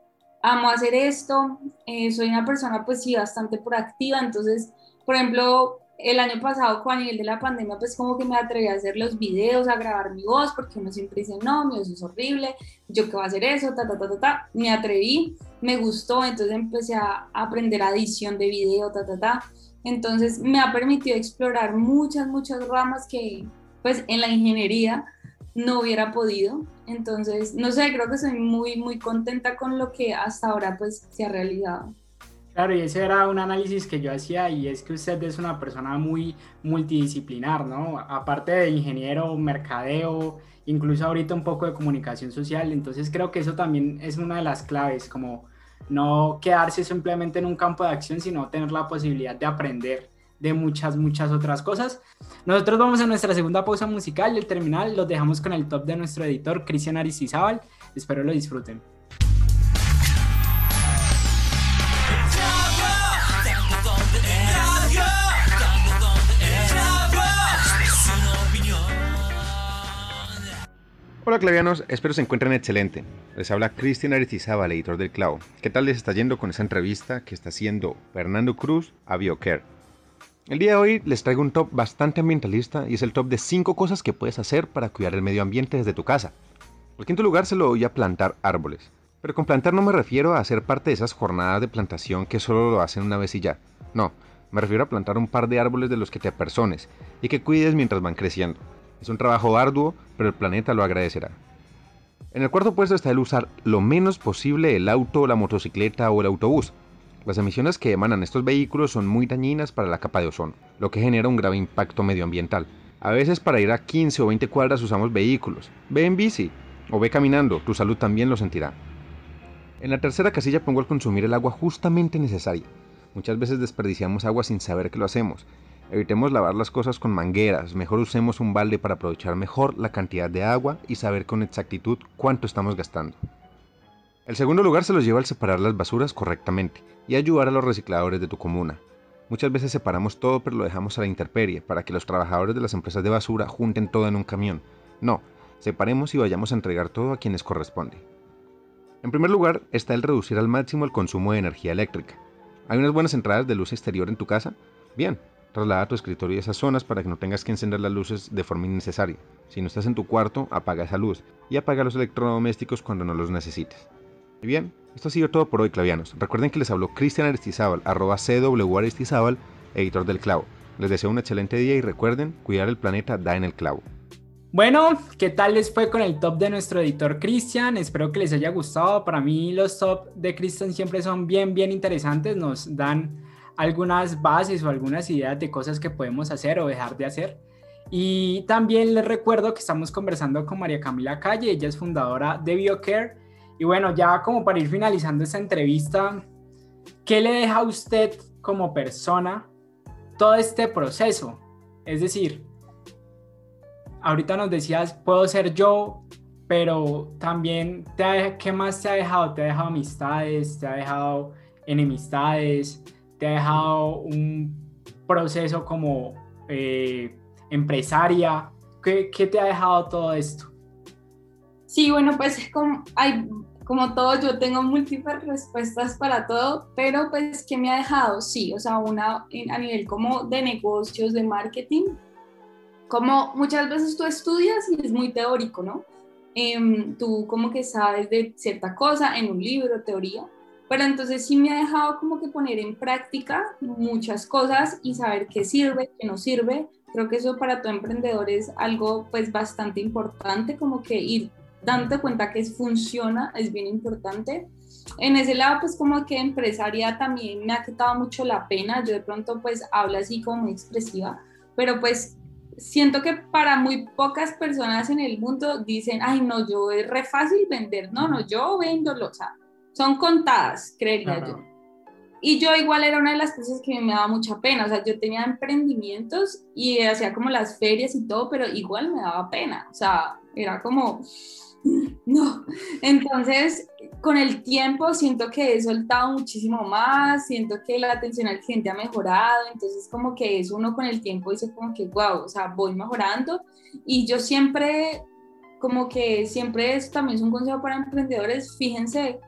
amo hacer esto, eh, soy una persona pues sí bastante proactiva, entonces, por ejemplo, el año pasado, con nivel de la pandemia, pues como que me atreví a hacer los videos, a grabar mi voz, porque uno siempre dice, no, mi voz es horrible, yo qué voy a hacer eso, ta, ta, ta, ta, ta. Me atreví, me gustó, entonces empecé a aprender edición de video, ta, ta, ta. Entonces me ha permitido explorar muchas, muchas ramas que pues en la ingeniería no hubiera podido. Entonces, no sé, creo que soy muy, muy contenta con lo que hasta ahora pues se ha realizado. Claro, y ese era un análisis que yo hacía y es que usted es una persona muy multidisciplinar, ¿no? Aparte de ingeniero, mercadeo, incluso ahorita un poco de comunicación social, entonces creo que eso también es una de las claves, como no quedarse simplemente en un campo de acción, sino tener la posibilidad de aprender de muchas, muchas otras cosas. Nosotros vamos a nuestra segunda pausa musical y el terminal los dejamos con el top de nuestro editor, Cristian Aristizábal. Espero lo disfruten. Hola clavianos, espero se encuentren excelente. Les habla Cristian Aristizábal, editor del Clavo. ¿Qué tal les está yendo con esa entrevista que está haciendo Fernando Cruz a BioCare? El día de hoy les traigo un top bastante ambientalista y es el top de 5 cosas que puedes hacer para cuidar el medio ambiente desde tu casa. En quinto lugar se lo voy a plantar árboles. Pero con plantar no me refiero a hacer parte de esas jornadas de plantación que solo lo hacen una vez y ya. No, me refiero a plantar un par de árboles de los que te apersones y que cuides mientras van creciendo. Es un trabajo arduo, pero el planeta lo agradecerá. En el cuarto puesto está el usar lo menos posible el auto, la motocicleta o el autobús. Las emisiones que emanan estos vehículos son muy dañinas para la capa de ozono, lo que genera un grave impacto medioambiental. A veces para ir a 15 o 20 cuadras usamos vehículos. Ve en bici o ve caminando, tu salud también lo sentirá. En la tercera casilla pongo el consumir el agua justamente necesaria. Muchas veces desperdiciamos agua sin saber que lo hacemos Evitemos lavar las cosas con mangueras, mejor usemos un balde para aprovechar mejor la cantidad de agua y saber con exactitud cuánto estamos gastando. El segundo lugar se los lleva al separar las basuras correctamente y ayudar a los recicladores de tu comuna. Muchas veces separamos todo pero lo dejamos a la intemperie para que los trabajadores de las empresas de basura junten todo en un camión. No, separemos y vayamos a entregar todo a quienes corresponde. En primer lugar está el reducir al máximo el consumo de energía eléctrica. ¿Hay unas buenas entradas de luz exterior en tu casa? Bien, Traslada tu escritorio a esas zonas para que no tengas que encender las luces de forma innecesaria. Si no estás en tu cuarto, apaga esa luz y apaga los electrodomésticos cuando no los necesites. Y bien, esto ha sido todo por hoy, clavianos. Recuerden que les habló Cristian Aristizábal, arroba CW Aristizábal, editor del clavo. Les deseo un excelente día y recuerden, cuidar el planeta da en el clavo. Bueno, ¿qué tal les fue con el top de nuestro editor Cristian? Espero que les haya gustado. Para mí los top de Cristian siempre son bien, bien interesantes. Nos dan algunas bases o algunas ideas de cosas que podemos hacer o dejar de hacer. Y también les recuerdo que estamos conversando con María Camila Calle, ella es fundadora de BioCare. Y bueno, ya como para ir finalizando esta entrevista, ¿qué le deja a usted como persona todo este proceso? Es decir, ahorita nos decías, puedo ser yo, pero también, te ¿qué más te ha dejado? ¿Te ha dejado amistades? ¿Te ha dejado enemistades? ¿Te ha dejado un proceso como eh, empresaria? ¿Qué, ¿Qué, te ha dejado todo esto? Sí, bueno, pues como, hay, como todo, yo tengo múltiples respuestas para todo, pero pues, ¿qué me ha dejado? Sí, o sea, una a nivel como de negocios, de marketing, como muchas veces tú estudias y es muy teórico, ¿no? Em, tú como que sabes de cierta cosa en un libro, teoría, pero entonces sí me ha dejado como que poner en práctica muchas cosas y saber qué sirve, qué no sirve. Creo que eso para tu emprendedor es algo pues bastante importante, como que ir dándote cuenta que funciona, es bien importante. En ese lado, pues como que empresaria también me ha quitado mucho la pena. Yo de pronto pues hablo así como muy expresiva, pero pues siento que para muy pocas personas en el mundo dicen, ay, no, yo es re fácil vender. No, no, yo vendo, o sea, son contadas, creería yo. Y yo igual era una de las cosas que me daba mucha pena, o sea, yo tenía emprendimientos y hacía como las ferias y todo, pero igual me daba pena, o sea, era como, no. Entonces, con el tiempo siento que he soltado muchísimo más, siento que la atención al cliente ha mejorado, entonces como que es uno con el tiempo dice como que, wow, o sea, voy mejorando y yo siempre, como que siempre es también es un consejo para emprendedores, fíjense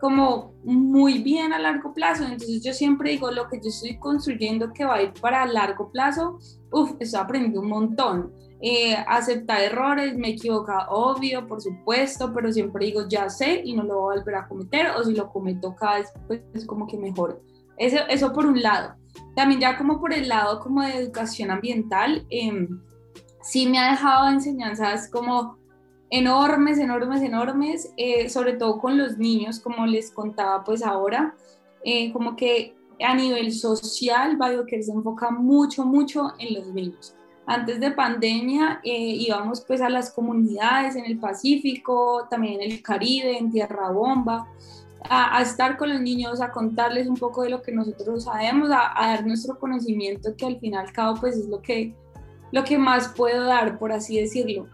como muy bien a largo plazo, entonces yo siempre digo lo que yo estoy construyendo que va a ir para largo plazo, uff, estoy aprendiendo un montón eh, aceptar errores, me he equivocado, obvio, por supuesto, pero siempre digo, ya sé y no lo voy a volver a cometer, o si lo cometo cada vez, pues es como que mejor. Eso, eso por un lado. También ya como por el lado como de educación ambiental, eh, sí me ha dejado enseñanzas como enormes, enormes, enormes, eh, sobre todo con los niños, como les contaba pues ahora, eh, como que a nivel social, BioCare se enfoca mucho, mucho en los niños antes de pandemia eh, íbamos pues a las comunidades en el Pacífico, también en el Caribe, en Tierra Bomba, a, estar con los niños, a contarles un poco de lo que nosotros sabemos, a, dar nuestro conocimiento que al fin y cabo pues es lo que, lo que más puedo dar, por así decirlo.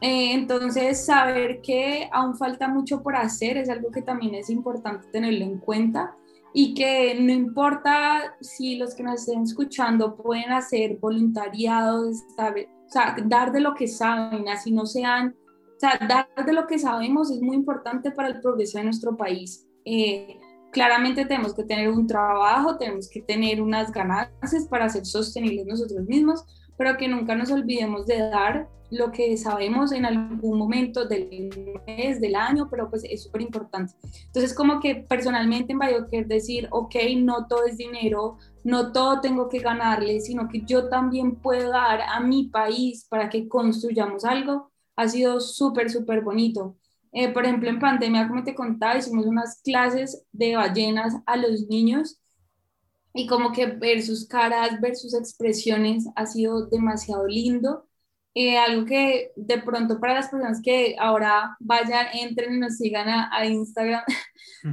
Eh, entonces, saber que aún falta mucho por hacer es algo que también es importante tenerlo en cuenta y que no importa si los que nos estén escuchando pueden hacer voluntariados, o sea, dar de lo que saben, así no sean, o sea, dar de lo que sabemos es muy importante para el progreso de nuestro país. Eh, claramente tenemos que tener un trabajo, tenemos que tener unas ganancias para ser sostenibles nosotros mismos, pero que nunca nos olvidemos de dar lo que sabemos en algún momento del mes, del año, pero pues es súper importante. Entonces, como que personalmente en BioCare decir, ok, no todo es dinero, no todo tengo que ganarle, sino que yo también puedo dar a mi país para que construyamos algo, ha sido súper, súper bonito. Eh, por ejemplo, en pandemia, como te contaba, hicimos unas clases de ballenas a los niños y como que ver sus caras, ver sus expresiones ha sido demasiado lindo eh, algo que de pronto para las personas que ahora vayan, entren y nos sigan a, Instagram,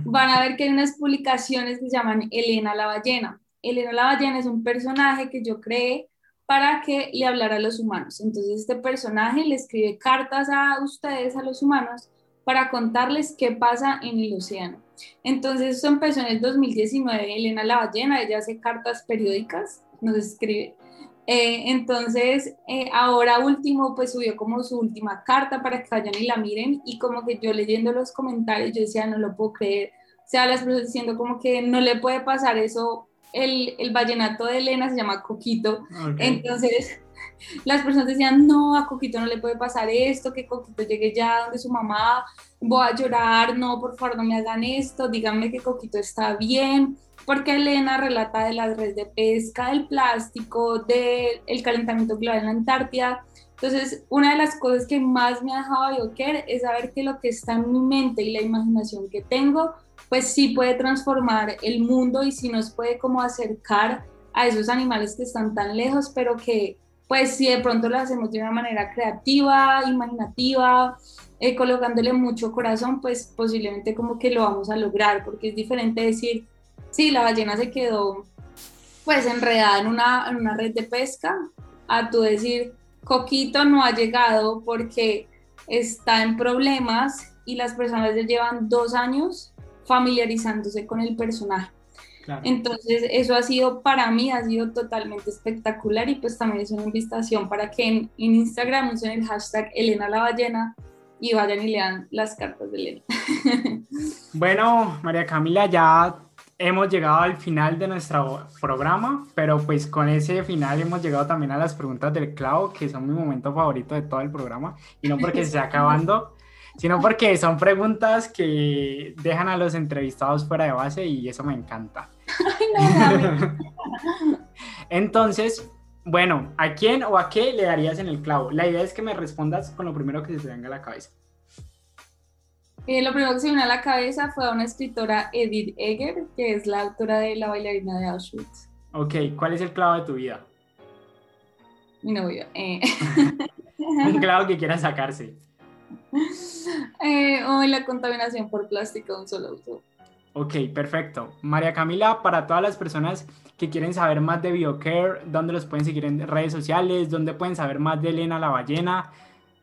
van a ver que hay unas publicaciones que se llaman Elena la ballena. Elena la ballena es un personaje que yo creé para que le hablara a los humanos. Entonces este personaje le escribe cartas a ustedes, a los humanos, para contarles qué pasa en el océano. Entonces esto empezó en el 2019. Elena la ballena, ella hace cartas periódicas, nos escribe eh, entonces, eh, ahora último, pues subió como su última carta para que vayan y la miren y como que yo leyendo los comentarios, yo decía, no lo puedo creer. O sea, las personas diciendo como que no le puede pasar eso. El, el vallenato de Elena se llama Coquito. Entonces, las personas decían, no, a Coquito no le puede pasar esto, que Coquito llegue ya donde su mamá, voy a llorar, no, por favor no me hagan esto, díganme que Coquito está bien porque Elena relata de las redes de pesca, del plástico, del calentamiento global en la Antártida. Entonces, una de las cosas que más me ha dejado querer es saber que lo que está en mi mente y la imaginación que tengo, pues sí puede transformar el mundo y sí nos puede como acercar a esos animales que están tan lejos, pero que pues si de pronto lo hacemos de una manera creativa, imaginativa, eh, colocándole mucho corazón, pues posiblemente como que lo vamos a lograr, porque es diferente decir, sí, la ballena se quedó pues enredada en una, en una red de pesca, a tú decir, Coquito no ha llegado porque está en problemas y las personas ya llevan dos años familiarizándose con el personaje. Entonces, eso ha sido para mí, ha sido totalmente espectacular y pues también es una invitación para que en, Instagram usen el hashtag Elena la ballena y vayan y lean las cartas de Elena. Bueno, María Camila, ya hemos llegado al final de nuestro programa, pero pues con ese final hemos llegado también a las preguntas del clavo, que son mi momento favorito de todo el programa, y no porque se esté acabando, sino porque son preguntas que dejan a los entrevistados fuera de base y eso me encanta. Entonces, bueno, ¿a quién o a qué le darías en el clavo? La idea es que me respondas con lo primero que se te venga a la cabeza. Eh, lo primero que se me vino a la cabeza fue a una escritora, Edith Egger, que es la autora de La bailarina de Auschwitz. Ok, ¿cuál es el clavo de tu vida? Mi novio. Eh. Un clavo que quiera sacarse. Eh, la contaminación por plástico un solo uso. Ok, perfecto. María Camila, para todas las personas que quieren saber más de BioCare, ¿dónde los pueden seguir en redes sociales? ¿Dónde pueden saber más de Elena la ballena?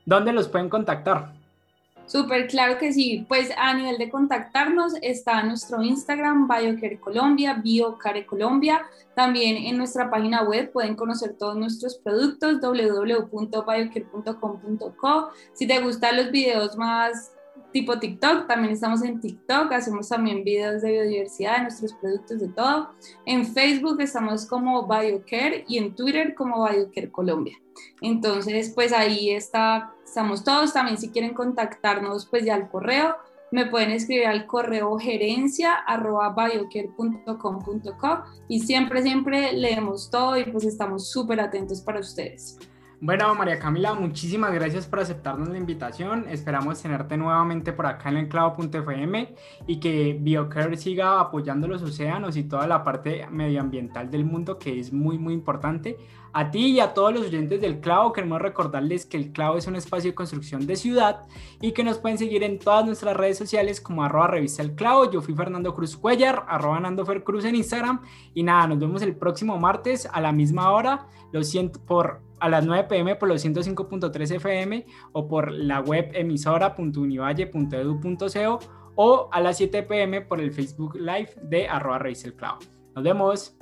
¿Dónde los pueden contactar? Súper claro que sí. Pues a nivel de contactarnos está nuestro Instagram, BioCare Colombia, BioCare Colombia. También en nuestra página web pueden conocer todos nuestros productos, www.biocare.com.co. Si te gustan los videos más tipo TikTok, también estamos en TikTok, hacemos también videos de biodiversidad, de nuestros productos, de todo. En Facebook estamos como BioCare y en Twitter como BioCare Colombia. Entonces, pues ahí está, estamos todos. También si quieren contactarnos, pues ya al correo, me pueden escribir al correo gerencia arroba y siempre, siempre leemos todo y pues estamos súper atentos para ustedes. Bueno, María Camila, muchísimas gracias por aceptarnos la invitación. Esperamos tenerte nuevamente por acá en enclavo.fm y que BioCare siga apoyando los océanos y toda la parte medioambiental del mundo que es muy, muy importante. A ti y a todos los oyentes del Clavo queremos recordarles que el Clavo es un espacio de construcción de ciudad y que nos pueden seguir en todas nuestras redes sociales como arroba revista el Clavo. Yo fui Fernando Cruz Cuellar, arroba Nando Fer Cruz en Instagram y nada, nos vemos el próximo martes a la misma hora. Lo siento por a las 9 pm por los 105.3 FM o por la web emisora.univalle.edu.co o a las 7 pm por el Facebook Live de arroba. Nos vemos.